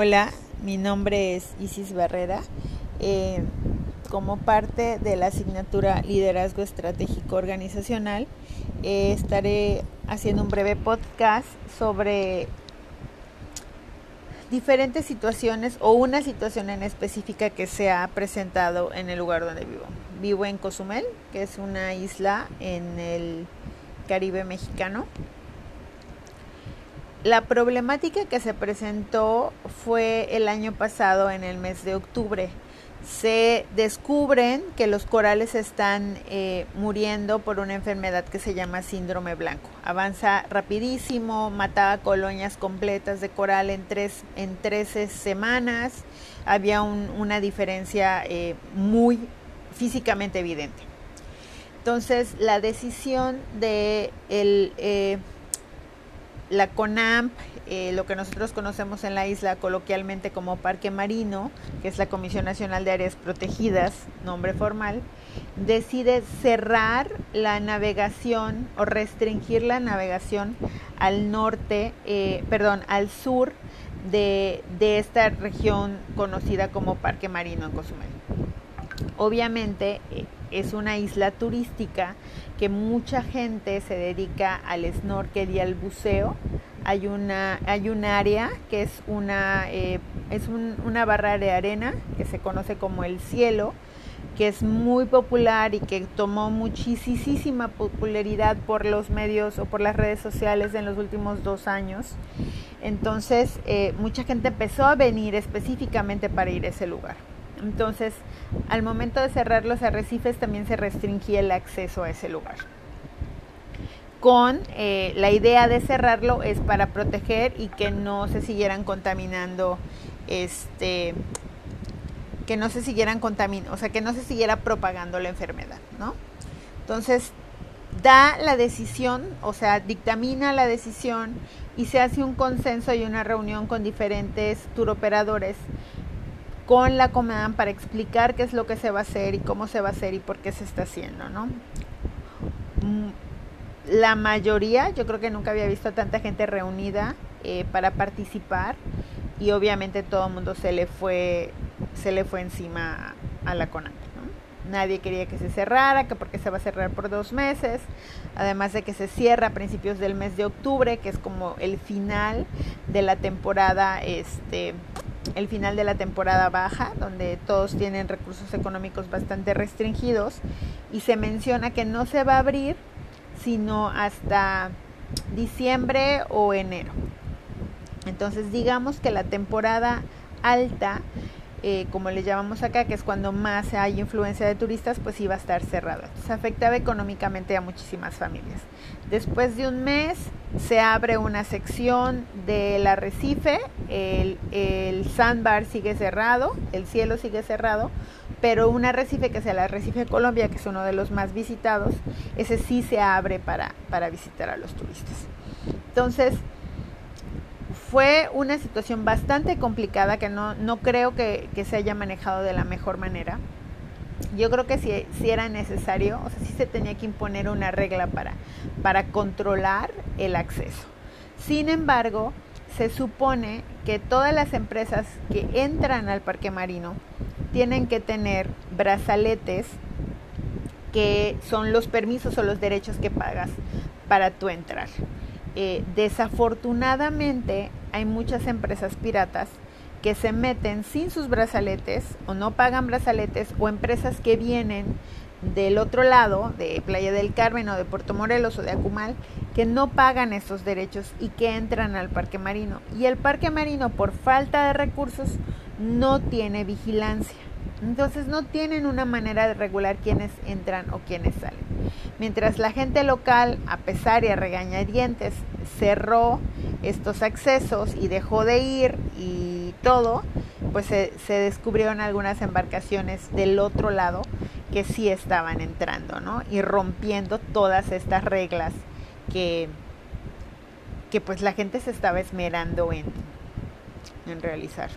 Hola, mi nombre es Isis Barrera. Eh, como parte de la asignatura Liderazgo Estratégico Organizacional, eh, estaré haciendo un breve podcast sobre diferentes situaciones o una situación en específica que se ha presentado en el lugar donde vivo. Vivo en Cozumel, que es una isla en el Caribe mexicano. La problemática que se presentó fue el año pasado en el mes de octubre. Se descubren que los corales están eh, muriendo por una enfermedad que se llama síndrome blanco. Avanza rapidísimo, mataba colonias completas de coral en, tres, en 13 semanas. Había una diferencia eh, muy físicamente evidente. Entonces, la decisión de el, eh, la CONAMP, eh, lo que nosotros conocemos en la isla coloquialmente como Parque Marino, que es la Comisión Nacional de Áreas Protegidas, nombre formal, decide cerrar la navegación o restringir la navegación al norte, eh, perdón, al sur de, de esta región conocida como Parque Marino en Cozumel. Obviamente eh, es una isla turística que mucha gente se dedica al snorkel y al buceo. Hay una, hay un área que es una, eh, es una barra de arena que se conoce como el cielo, que es muy popular y que tomó muchísima popularidad por los medios o por las redes sociales en los últimos dos años. Entonces, eh, mucha gente empezó a venir específicamente para ir a ese lugar. Entonces, al momento de cerrar los arrecifes también se restringía el acceso a ese lugar. Con eh, la idea de cerrarlo es para proteger y que no se siguieran contaminando, este, que no se siguieran contaminando, o sea, que no se siguiera propagando la enfermedad, ¿no? Entonces, da la decisión, o sea, dictamina la decisión y se hace un consenso y una reunión con diferentes turoperadores con la Comedan para explicar qué es lo que se va a hacer y cómo se va a hacer y por qué se está haciendo, ¿no? Mm, la mayoría, yo creo que nunca había visto a tanta gente reunida eh, para participar y obviamente todo el mundo se le fue, se le fue encima a la CONAM. Nadie quería que se cerrara, que porque se va a cerrar por dos meses, además de que se cierra a principios del mes de octubre, que es como el final de la temporada este, el final de la temporada baja, donde todos tienen recursos económicos bastante restringidos, y se menciona que no se va a abrir sino hasta diciembre o enero. Entonces digamos que la temporada alta eh, como le llamamos acá, que es cuando más hay influencia de turistas, pues iba a estar cerrado. Se afectaba económicamente a muchísimas familias. Después de un mes se abre una sección del arrecife, el, el sandbar sigue cerrado, el cielo sigue cerrado, pero un arrecife que es el arrecife Colombia, que es uno de los más visitados, ese sí se abre para, para visitar a los turistas. Entonces, fue una situación bastante complicada que no, no creo que, se haya manejado de la mejor manera. Yo creo que si, si, era necesario, o sea, sí se tenía que imponer una regla para, para controlar el acceso. Sin embargo, se supone que todas las empresas que entran al parque marino tienen que tener brazaletes que son los permisos o los derechos que pagas para tu entrar. Eh, desafortunadamente hay muchas empresas piratas que se meten sin sus brazaletes o no pagan brazaletes o empresas que vienen del otro lado, de Playa del Carmen o de Puerto Morelos o de Acumal, que no pagan esos derechos y que entran al parque marino. Y el parque marino, por falta de recursos, no tiene vigilancia. Entonces no tienen una manera de regular quiénes entran o quiénes salen. Mientras la gente local, a pesar y a regañadientes, cerró estos accesos y dejó de ir y todo, pues se, descubrieron algunas embarcaciones del otro lado que sí estaban entrando, ¿no? Y rompiendo todas estas reglas que, que pues la gente se estaba esmerando en, en realizar.